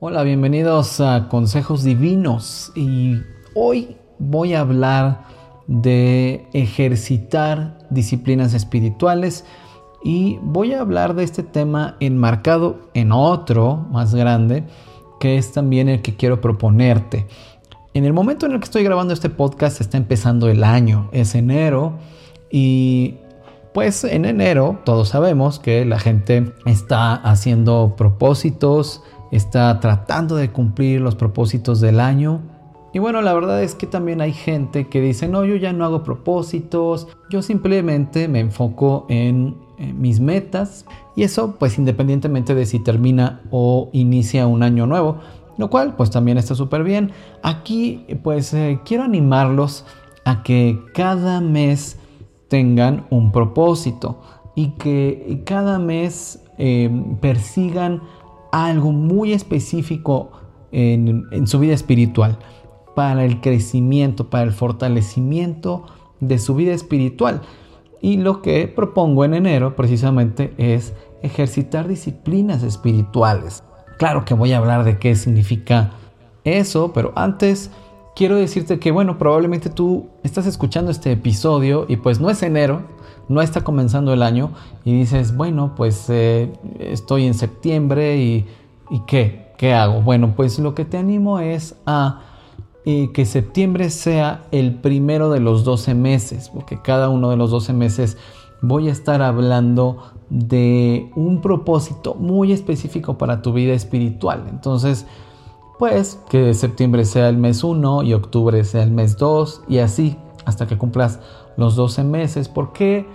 Hola, bienvenidos a Consejos Divinos y hoy voy a hablar de ejercitar disciplinas espirituales y voy a hablar de este tema enmarcado en otro más grande que es también el que quiero proponerte. En el momento en el que estoy grabando este podcast está empezando el año, es enero y pues en enero todos sabemos que la gente está haciendo propósitos, está tratando de cumplir los propósitos del año. Y bueno, la verdad es que también hay gente que dice, no, yo ya no hago propósitos, yo simplemente me enfoco en, mis metas. Y eso pues independientemente de si termina o inicia un año nuevo, lo cual pues también está súper bien. Aquí pues eh, quiero animarlos a que cada mes tengan un propósito y que cada mes eh, persigan algo muy específico en, su vida espiritual, para el crecimiento, para el fortalecimiento de su vida espiritual. Y lo que propongo en enero precisamente es ejercitar disciplinas espirituales. Claro que voy a hablar de qué significa eso, pero antes quiero decirte que, bueno, probablemente tú estás escuchando este episodio y pues no es enero, no está comenzando el año y dices, bueno, pues eh, estoy en septiembre y, y, ¿qué? ¿Qué hago? Bueno, pues lo que te animo es a eh, que septiembre sea el primero de los 12 meses, porque cada uno de los 12 meses voy a estar hablando de un propósito muy específico para tu vida espiritual. Entonces, pues que septiembre sea el mes 1 y octubre sea el mes 2 y así hasta que cumplas los 12 meses. ¿Por qué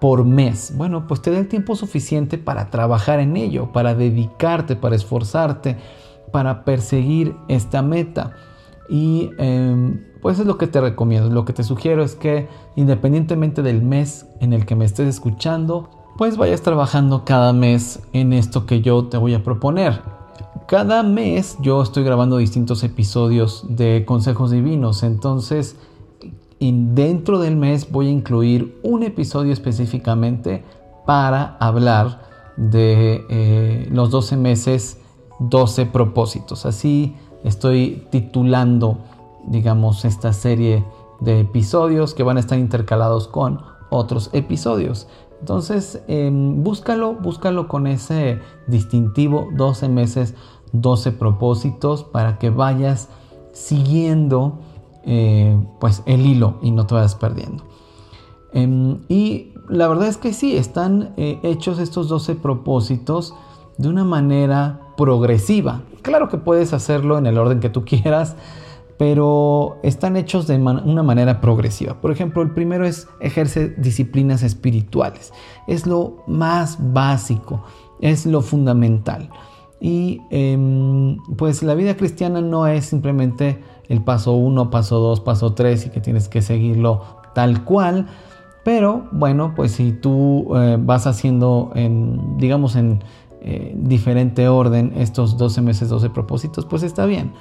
por mes? Bueno, pues te da el tiempo suficiente para trabajar en ello, para dedicarte, para esforzarte, para perseguir esta meta. Y em, pues es lo que te recomiendo, lo que te sugiero es que independientemente del mes en el que me estés escuchando, pues vayas trabajando cada mes en esto que yo te voy a proponer. Cada mes yo estoy grabando distintos episodios de consejos divinos, entonces dentro del mes voy a incluir un episodio específicamente para hablar de eh, los 12 meses, 12 propósitos. Así estoy titulando, digamos, esta serie de episodios que van a estar intercalados con otros episodios. Entonces, em, búscalo, búscalo con ese distintivo 12 meses, 12 propósitos para que vayas siguiendo eh, pues el hilo y no te vayas perdiendo. Em, y la verdad es que sí, están eh, hechos estos 12 propósitos de una manera progresiva. Claro que puedes hacerlo en el orden que tú quieras, pero están hechos de una manera progresiva. Por ejemplo, el primero es ejercer disciplinas espirituales. Es lo más básico, es lo fundamental. Y em, pues la vida cristiana no es simplemente el paso 1, paso 2, paso 3 y que tienes que seguirlo tal cual. Pero bueno, pues si tú eh, vas haciendo en, digamos, en eh, diferente orden estos 12 meses, 12 propósitos, pues está bien.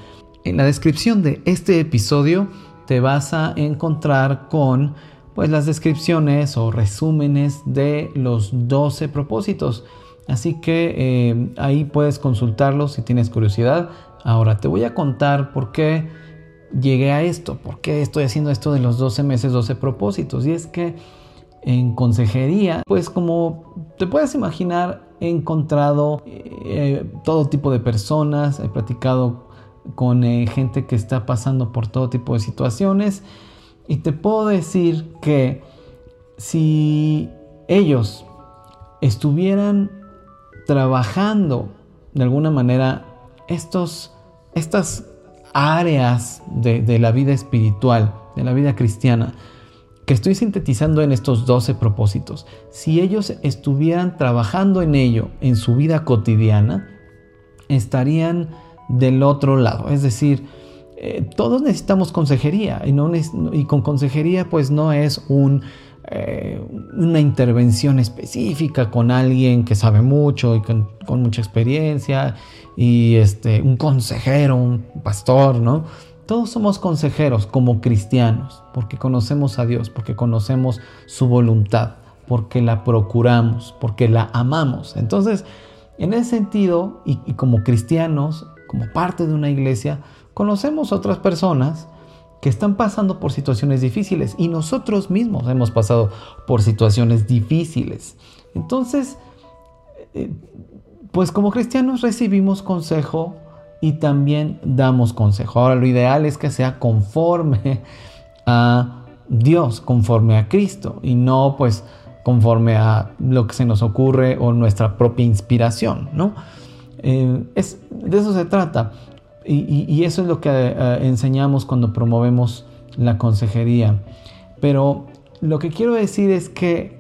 En la descripción de este episodio te vas a encontrar con pues las descripciones o resúmenes de los 12 propósitos. Así que eh, ahí puedes consultarlos si tienes curiosidad. Ahora te voy a contar por qué llegué a esto? ¿Por qué estoy haciendo esto de los 12 meses, 12 propósitos? Y es que en consejería, pues como te puedes imaginar, he encontrado eh, todo tipo de personas, he platicado con eh, gente que está pasando por todo tipo de situaciones y te puedo decir que si ellos estuvieran trabajando de alguna manera estos, estas áreas de, la vida espiritual, de la vida cristiana, que estoy sintetizando en estos 12 propósitos, si ellos estuvieran trabajando en ello en su vida cotidiana, estarían del otro lado. Es decir, eh, todos necesitamos consejería y, y con consejería pues no es un eh, una intervención específica con alguien que sabe mucho y con, mucha experiencia y este, un consejero, un pastor, ¿no? Todos somos consejeros como cristianos porque conocemos a Dios, porque conocemos su voluntad. porque la procuramos, porque la amamos. Entonces, en ese sentido, y, como cristianos, como parte de una iglesia, conocemos otras personas que están pasando por situaciones difíciles y nosotros mismos hemos pasado por situaciones difíciles. Entonces, eh, pues como cristianos recibimos consejo y también damos consejo. Ahora, lo ideal es que sea conforme a Dios, conforme a Cristo y no pues conforme a lo que se nos ocurre o nuestra propia inspiración, ¿no? Eh, es, de eso se trata y, eso es lo que eh, enseñamos cuando promovemos la consejería. Pero lo que quiero decir es que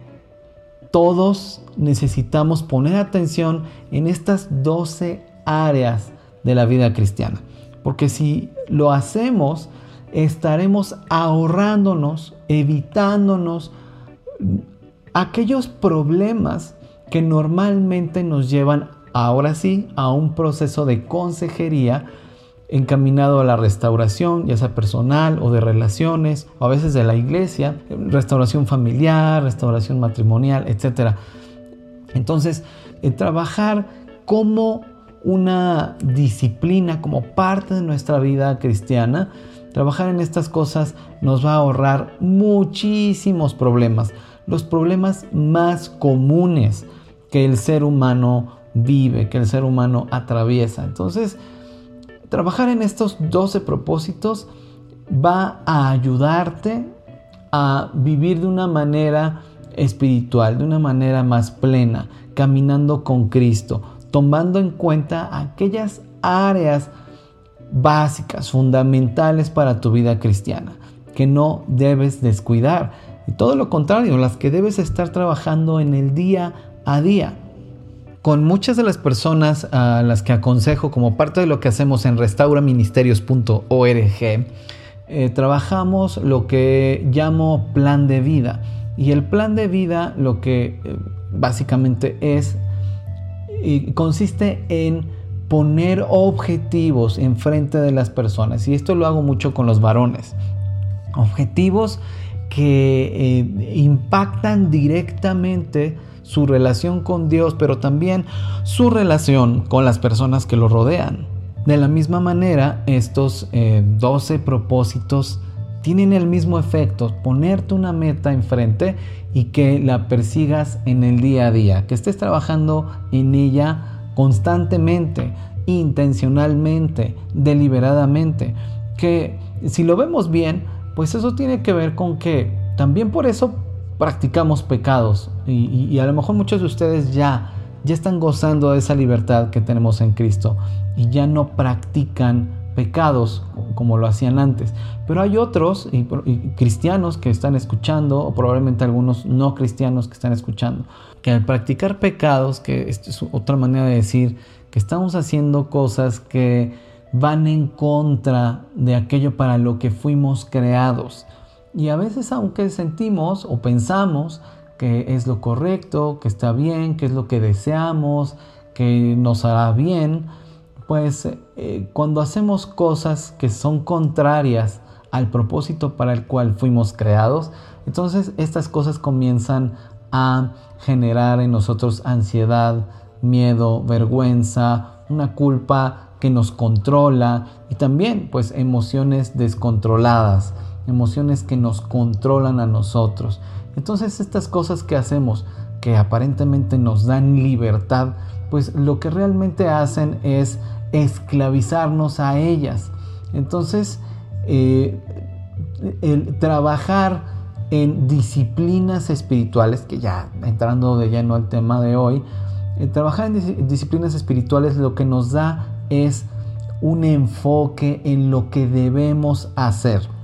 todos necesitamos poner atención en estas 12 áreas de la vida cristiana. Porque si lo hacemos, estaremos ahorrándonos, evitándonos aquellos problemas que normalmente nos llevan ahora sí a un proceso de consejería encaminado a la restauración, ya sea personal o de relaciones, o a veces de la iglesia, restauración familiar, restauración matrimonial, etc. Entonces, eh, trabajar como una disciplina, como parte de nuestra vida cristiana, trabajar en estas cosas nos va a ahorrar muchísimos problemas, los problemas más comunes que el ser humano vive, que el ser humano atraviesa. Entonces, trabajar en estos 12 propósitos va a ayudarte a vivir de una manera espiritual, de una manera más plena, caminando con Cristo, tomando en cuenta aquellas áreas básicas, fundamentales para tu vida cristiana, que no debes descuidar. Y todo lo contrario, las que debes estar trabajando en el día a día. Con muchas de las personas a las que aconsejo como parte de lo que hacemos en restauraministerios.org, eh, trabajamos lo que llamo plan de vida. Y el plan de vida lo que eh, básicamente es, consiste en poner objetivos enfrente de las personas. Y esto lo hago mucho con los varones. Objetivos que eh, impactan directamente su relación con Dios, pero también su relación con las personas que lo rodean. De la misma manera, estos 12 eh, propósitos tienen el mismo efecto, ponerte una meta enfrente y que la persigas en el día a día, que estés trabajando en ella constantemente, intencionalmente, deliberadamente, que si lo vemos bien, pues eso tiene que ver con que también por eso practicamos pecados y, a lo mejor muchos de ustedes ya, ya están gozando de esa libertad que tenemos en Cristo y ya no practican pecados como lo hacían antes. Pero hay otros y, cristianos que están escuchando, o probablemente algunos no cristianos que están escuchando, que al practicar pecados, que es otra manera de decir que estamos haciendo cosas que van en contra de aquello para lo que fuimos creados. Y a veces aunque sentimos o pensamos que es lo correcto, que está bien, que es lo que deseamos, que nos hará bien, pues eh, cuando hacemos cosas que son contrarias al propósito para el cual fuimos creados, entonces estas cosas comienzan a generar en nosotros ansiedad, miedo, vergüenza, una culpa que nos controla y también pues emociones descontroladas emociones que nos controlan a nosotros. Entonces estas cosas que hacemos, que aparentemente nos dan libertad, pues lo que realmente hacen es esclavizarnos a ellas. Entonces, eh, el trabajar en disciplinas espirituales, que ya entrando de lleno al tema de hoy, eh, trabajar en disciplinas espirituales lo que nos da es un enfoque en lo que debemos hacer.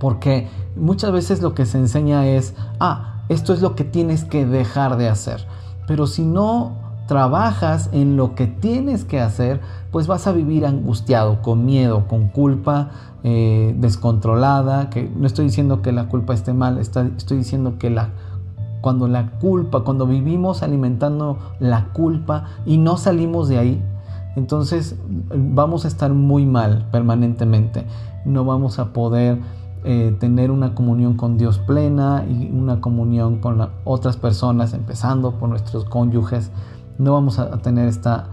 Porque muchas veces lo que se enseña es, ah, esto es lo que tienes que dejar de hacer. Pero si no trabajas en lo que tienes que hacer, pues vas a vivir angustiado, con miedo, con culpa eh, descontrolada. Que no estoy diciendo que la culpa esté mal, estoy diciendo que la, cuando la culpa, cuando vivimos alimentando la culpa y no salimos de ahí, entonces vamos a estar muy mal permanentemente. No vamos a poder eh, tener una comunión con Dios plena y una comunión con otras personas, empezando por nuestros cónyuges, no vamos a, tener esta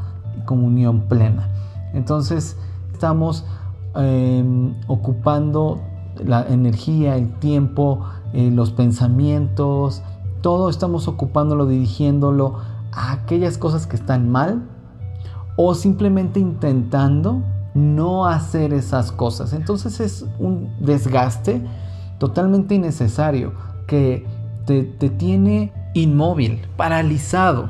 comunión plena. Entonces estamos em, ocupando la energía, el tiempo, eh, los pensamientos, todo estamos ocupándolo, dirigiéndolo a aquellas cosas que están mal o simplemente intentando no hacer esas cosas. Entonces es un desgaste totalmente innecesario que te, tiene inmóvil, paralizado,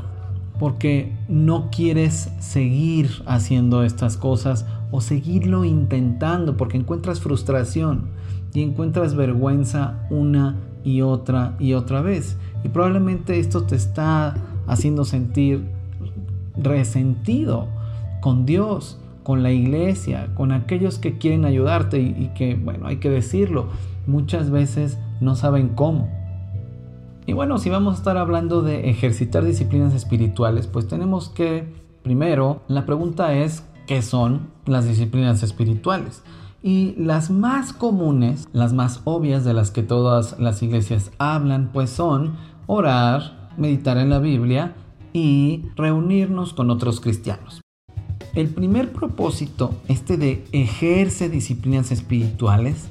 porque no quieres seguir haciendo estas cosas o seguirlo intentando, porque encuentras frustración y encuentras vergüenza una y otra y otra vez. Y probablemente esto te está haciendo sentir resentido con Dios con la iglesia, con aquellos que quieren ayudarte y, que, bueno, hay que decirlo, muchas veces no saben cómo. Y bueno, si vamos a estar hablando de ejercitar disciplinas espirituales, pues tenemos que, primero, la pregunta es, ¿qué son las disciplinas espirituales? Y las más comunes, las más obvias de las que todas las iglesias hablan, pues son orar, meditar en la Biblia y reunirnos con otros cristianos. El primer propósito, este de ejerce disciplinas espirituales,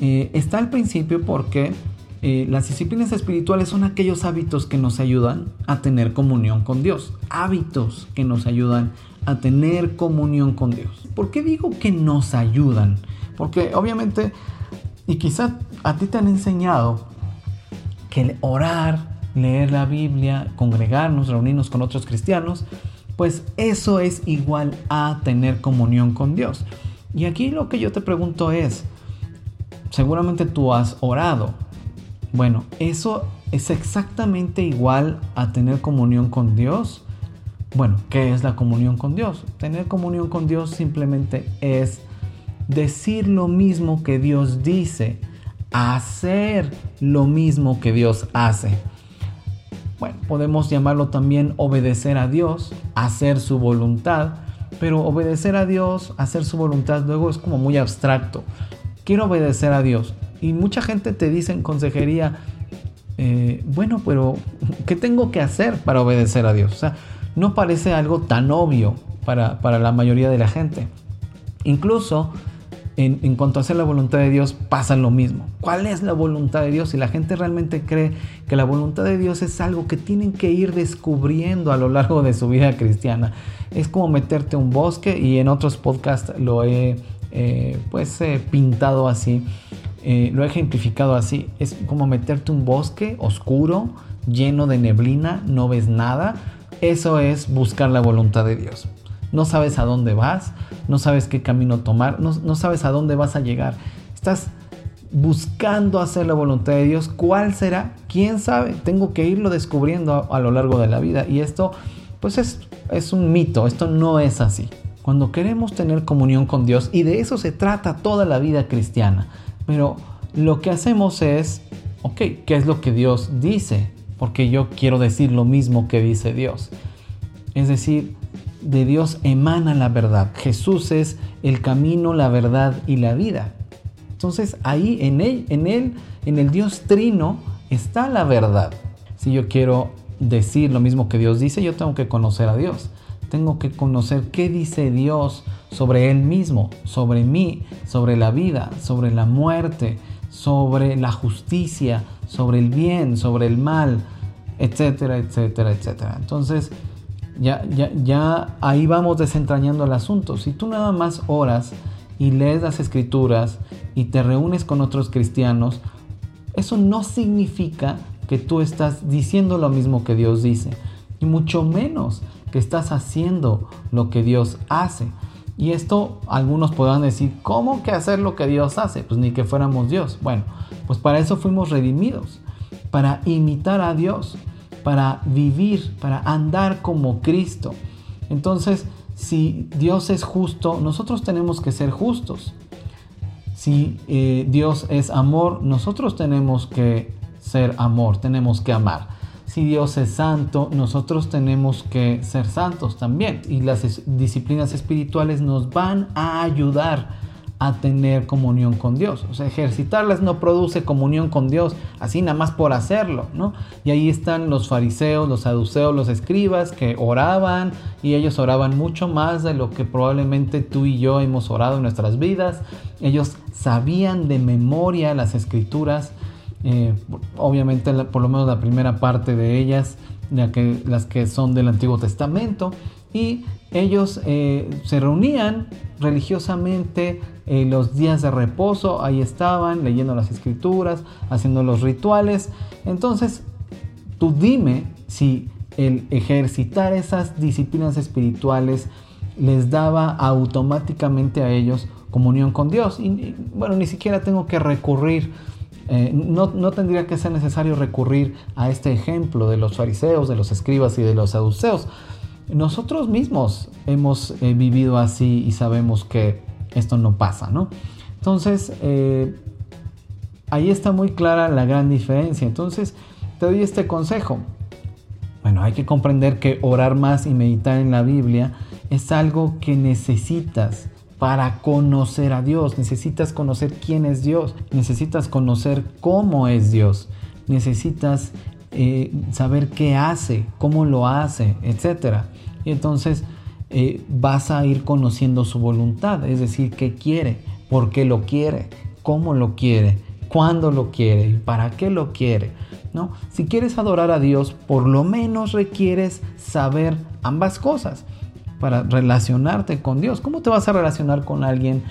eh, está al principio porque eh, las disciplinas espirituales son aquellos hábitos que nos ayudan a tener comunión con Dios. Hábitos que nos ayudan a tener comunión con Dios. ¿Por qué digo que nos ayudan? Porque obviamente, y quizá a ti te han enseñado que orar, leer la Biblia, congregarnos, reunirnos con otros cristianos, pues eso es igual a tener comunión con Dios. Y aquí lo que yo te pregunto es, seguramente tú has orado. Bueno, ¿eso es exactamente igual a tener comunión con Dios? Bueno, ¿qué es la comunión con Dios? Tener comunión con Dios simplemente es decir lo mismo que Dios dice, hacer lo mismo que Dios hace. Bueno, podemos llamarlo también obedecer a Dios, hacer su voluntad, pero obedecer a Dios, hacer su voluntad, luego es como muy abstracto. Quiero obedecer a Dios. Y mucha gente te dice en consejería, eh, bueno, pero ¿qué tengo que hacer para obedecer a Dios? O sea, no parece algo tan obvio para, para la mayoría de la gente. Incluso en, cuanto a hacer la voluntad de Dios pasa lo mismo. ¿Cuál es la voluntad de Dios? Si la gente realmente cree que la voluntad de Dios es algo que tienen que ir descubriendo a lo largo de su vida cristiana, es como meterte a un bosque y en otros podcasts lo he eh, pues pintado así, eh, lo he ejemplificado así. Es como meterte a un bosque oscuro, lleno de neblina, no ves nada. Eso es buscar la voluntad de Dios no sabes a dónde vas, no sabes qué camino tomar, no, sabes a dónde vas a llegar. Estás buscando hacer la voluntad de Dios. ¿Cuál será? ¿Quién sabe? Tengo que irlo descubriendo a, lo largo de la vida. Y esto, pues es, es un mito, esto no es así. Cuando queremos tener comunión con Dios, y de eso se trata toda la vida cristiana, pero lo que hacemos es, ok, ¿qué es lo que Dios dice? Porque yo quiero decir lo mismo que dice Dios. Es decir, de Dios emana la verdad. Jesús es el camino, la verdad y la vida. Entonces ahí en él, en él, en el Dios trino está la verdad. Si yo quiero decir lo mismo que Dios dice, yo tengo que conocer a Dios. Tengo que conocer qué dice Dios sobre Él mismo, sobre mí, sobre la vida, sobre la muerte, sobre la justicia, sobre el bien, sobre el mal, etcétera, etcétera, etcétera. Entonces, ya, ya, ya ahí vamos desentrañando el asunto. Si tú nada más oras y lees las escrituras y te reúnes con otros cristianos, eso no significa que tú estás diciendo lo mismo que Dios dice, y mucho menos que estás haciendo lo que Dios hace. Y esto algunos podrán decir, ¿cómo que hacer lo que Dios hace? Pues ni que fuéramos Dios. Bueno, pues para eso fuimos redimidos, para imitar a Dios para vivir, para andar como Cristo. Entonces, si Dios es justo, nosotros tenemos que ser justos. Si eh, Dios es amor, nosotros tenemos que ser amor, tenemos que amar. Si Dios es santo, nosotros tenemos que ser santos también. Y las disciplinas espirituales nos van a ayudar a tener comunión con Dios. O sea, ejercitarlas no produce comunión con Dios, así nada más por hacerlo, ¿no? Y ahí están los fariseos, los saduceos, los escribas que oraban y ellos oraban mucho más de lo que probablemente tú y yo hemos orado en nuestras vidas. Ellos sabían de memoria las escrituras, eh, obviamente por lo menos la primera parte de ellas, las que son del Antiguo Testamento, y ellos eh, se reunían religiosamente en los días de reposo, ahí estaban leyendo las escrituras, haciendo los rituales. Entonces, tú dime si el ejercitar esas disciplinas espirituales les daba automáticamente a ellos comunión con Dios. Y bueno, ni siquiera tengo que recurrir, eh, no, tendría que ser necesario recurrir a este ejemplo de los fariseos, de los escribas y de los saduceos. Nosotros mismos hemos eh, vivido así y sabemos que esto no pasa, ¿no? Entonces, eh, ahí está muy clara la gran diferencia. Entonces, te doy este consejo. Bueno, hay que comprender que orar más y meditar en la Biblia es algo que necesitas para conocer a Dios. Necesitas conocer quién es Dios. Necesitas conocer cómo es Dios. Necesitas eh, saber qué hace, cómo lo hace, etc. Y entonces eh, vas a ir conociendo su voluntad, es decir, qué quiere, por qué lo quiere, cómo lo quiere, cuándo lo quiere y para qué lo quiere. ¿no? Si quieres adorar a Dios, por lo menos requieres saber ambas cosas para relacionarte con Dios. ¿Cómo te vas a relacionar con alguien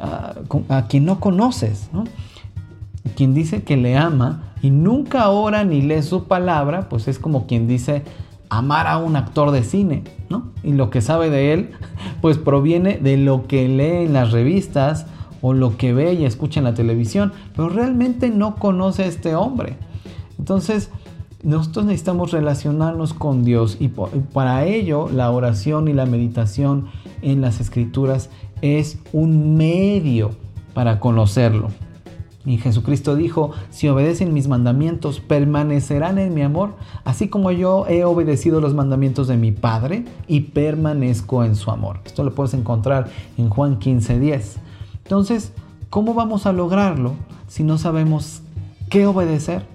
ah, a quien no conoces? ¿no? Quien dice que le ama y nunca ora ni lee su palabra, pues es como quien dice amar a un actor de cine, ¿no? Y lo que sabe de él, pues proviene de lo que lee en las revistas o lo que ve y escucha en la televisión, pero realmente no conoce a este hombre. Entonces, nosotros necesitamos relacionarnos con Dios y para ello la oración y la meditación en las escrituras es un medio para conocerlo. Y Jesucristo dijo, si obedecen mis mandamientos, permanecerán en mi amor, así como yo he obedecido los mandamientos de mi Padre y permanezco en su amor. Esto lo puedes encontrar en Juan 15:10. Entonces, ¿cómo vamos a lograrlo si no sabemos qué obedecer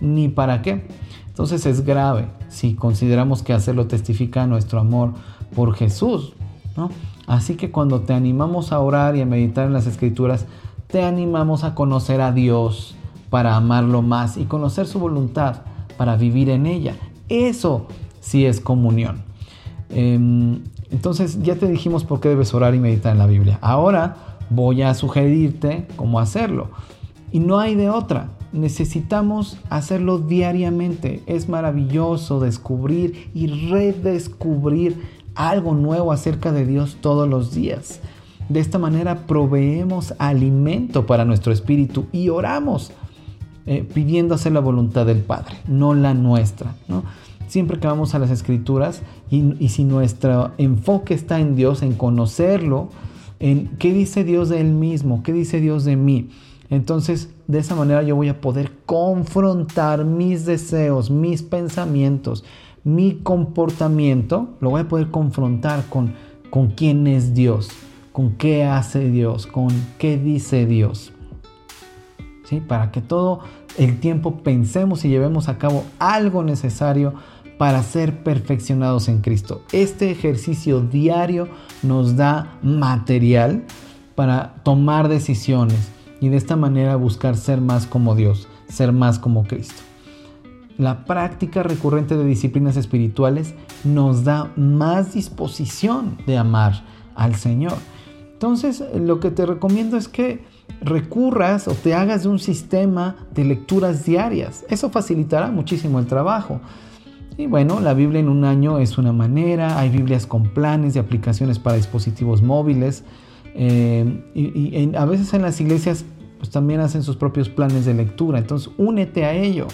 ni para qué? Entonces es grave si consideramos que hacerlo testifica nuestro amor por Jesús. ¿no? Así que cuando te animamos a orar y a meditar en las escrituras, te animamos a conocer a Dios para amarlo más y conocer su voluntad para vivir en ella. Eso sí es comunión. Em, entonces ya te dijimos por qué debes orar y meditar en la Biblia. Ahora voy a sugerirte cómo hacerlo. Y no hay de otra. Necesitamos hacerlo diariamente. Es maravilloso descubrir y redescubrir algo nuevo acerca de Dios todos los días. De esta manera proveemos alimento para nuestro espíritu y oramos eh, pidiendo hacer la voluntad del Padre, no la nuestra. Siempre que vamos a las escrituras y, y si nuestro enfoque está en Dios, en conocerlo, en qué dice Dios de Él mismo, qué dice Dios de mí, entonces, de esa manera yo voy a poder confrontar mis deseos, mis pensamientos, mi comportamiento, lo voy a poder confrontar con, con quién es Dios con qué hace Dios, con qué dice Dios. ¿Sí? Para que todo el tiempo pensemos y llevemos a cabo algo necesario para ser perfeccionados en Cristo. Este ejercicio diario nos da material para tomar decisiones y de esta manera buscar ser más como Dios, ser más como Cristo. La práctica recurrente de disciplinas espirituales nos da más disposición de amar al Señor. Entonces, lo que te recomiendo es que recurras o te hagas de un sistema de lecturas diarias. Eso facilitará muchísimo el trabajo. Y bueno, la Biblia en un año es una manera, hay Biblias con planes y aplicaciones para dispositivos móviles. Eh, y, a veces en las iglesias pues también hacen sus propios planes de lectura. Entonces, únete a ello.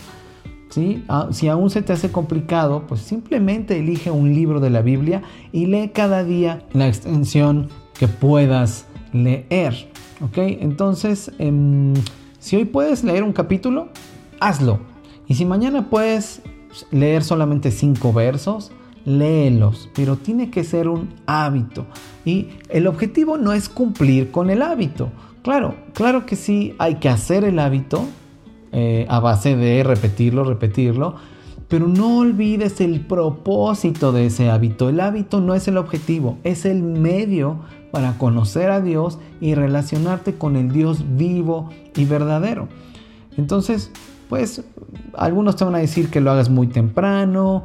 ¿sí? Ah, si aún se te hace complicado, pues simplemente elige un libro de la Biblia y lee cada día la extensión que puedas leer. ¿Ok? Entonces, em, si hoy puedes leer un capítulo, hazlo. Y si mañana puedes leer solamente cinco versos, léelos, pero tiene que ser un hábito. Y el objetivo no es cumplir con el hábito. Claro, claro que sí, hay que hacer el hábito eh, a base de repetirlo, repetirlo, pero no olvides el propósito de ese hábito. El hábito no es el objetivo, es el medio para conocer a Dios y relacionarte con el Dios vivo y verdadero. Entonces, pues algunos te van a decir que lo hagas muy temprano,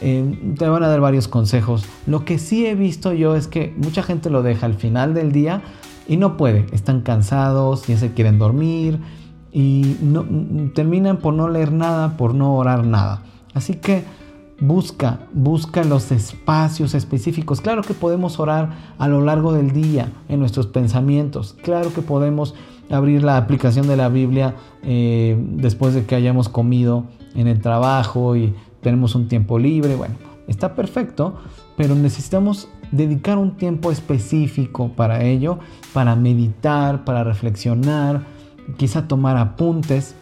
eh, te van a dar varios consejos. Lo que sí he visto yo es que mucha gente lo deja al final del día y no puede. Están cansados, ya se quieren dormir y terminan por no leer nada, por no orar nada. Así que busca, busca los espacios específicos. Claro que podemos orar a lo largo del día en nuestros pensamientos. Claro que podemos abrir la aplicación de la Biblia eh, después de que hayamos comido en el trabajo y tenemos un tiempo libre. Bueno, está perfecto, pero necesitamos dedicar un tiempo específico para ello, para meditar, para reflexionar, quizá tomar apuntes.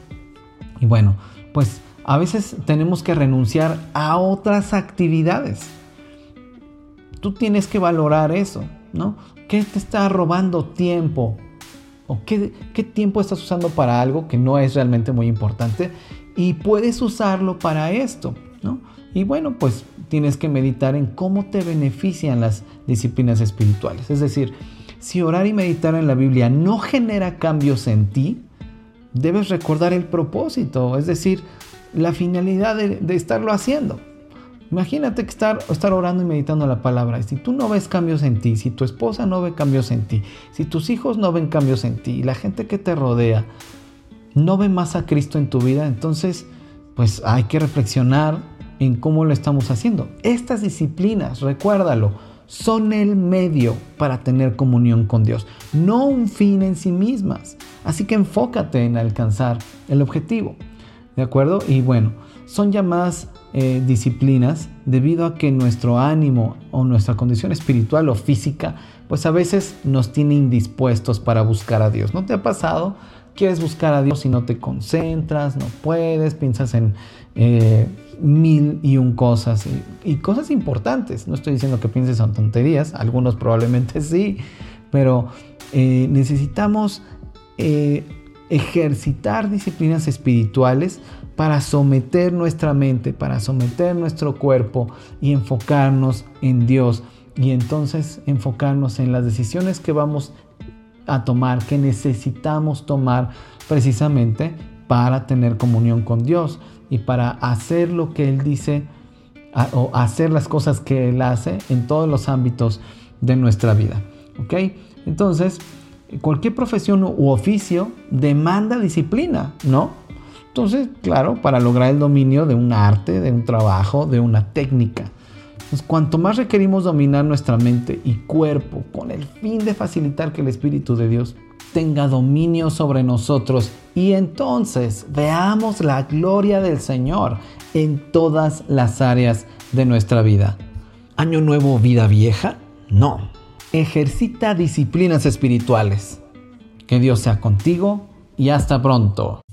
Y bueno, pues a veces tenemos que renunciar a otras actividades. Tú tienes que valorar eso, ¿no? ¿Qué te está robando tiempo? ¿O qué, qué tiempo estás usando para algo que no es realmente muy importante? Y puedes usarlo para esto, ¿no? Y bueno, pues tienes que meditar en cómo te benefician las disciplinas espirituales. Es decir, si orar y meditar en la Biblia no genera cambios en ti, debes recordar el propósito. Es decir, la finalidad de, estarlo haciendo. Imagínate que estar, estar orando y meditando la palabra. Si tú no ves cambios en ti, si tu esposa no ve cambios en ti, si tus hijos no ven cambios en ti, y la gente que te rodea no ve más a Cristo en tu vida, entonces pues hay que reflexionar en cómo lo estamos haciendo. Estas disciplinas, recuérdalo, son el medio para tener comunión con Dios, no un fin en sí mismas. Así que enfócate en alcanzar el objetivo. ¿De acuerdo? Y bueno, son llamadas eh, disciplinas debido a que nuestro ánimo o nuestra condición espiritual o física, pues a veces nos tiene indispuestos para buscar a Dios. ¿No te ha pasado? Quieres buscar a Dios y no te concentras, no puedes, piensas en eh, mil y un cosas y, cosas importantes. No estoy diciendo que pienses en tonterías, algunos probablemente sí, pero eh, necesitamos ejercitar disciplinas espirituales para someter nuestra mente, para someter nuestro cuerpo y enfocarnos en Dios y entonces enfocarnos en las decisiones que vamos a tomar, que necesitamos tomar precisamente para tener comunión con Dios y para hacer lo que Él dice o hacer las cosas que Él hace en todos los ámbitos de nuestra vida. ¿Ok? Entonces, cualquier profesión u oficio demanda disciplina, ¿no? Entonces, claro, para lograr el dominio de un arte, de un trabajo, de una técnica. Pues cuanto más requerimos dominar nuestra mente y cuerpo con el fin de facilitar que el Espíritu de Dios tenga dominio sobre nosotros y entonces veamos la gloria del Señor en todas las áreas de nuestra vida. ¿Año nuevo, vida vieja? No, ejercita disciplinas espirituales. Que Dios sea contigo y hasta pronto.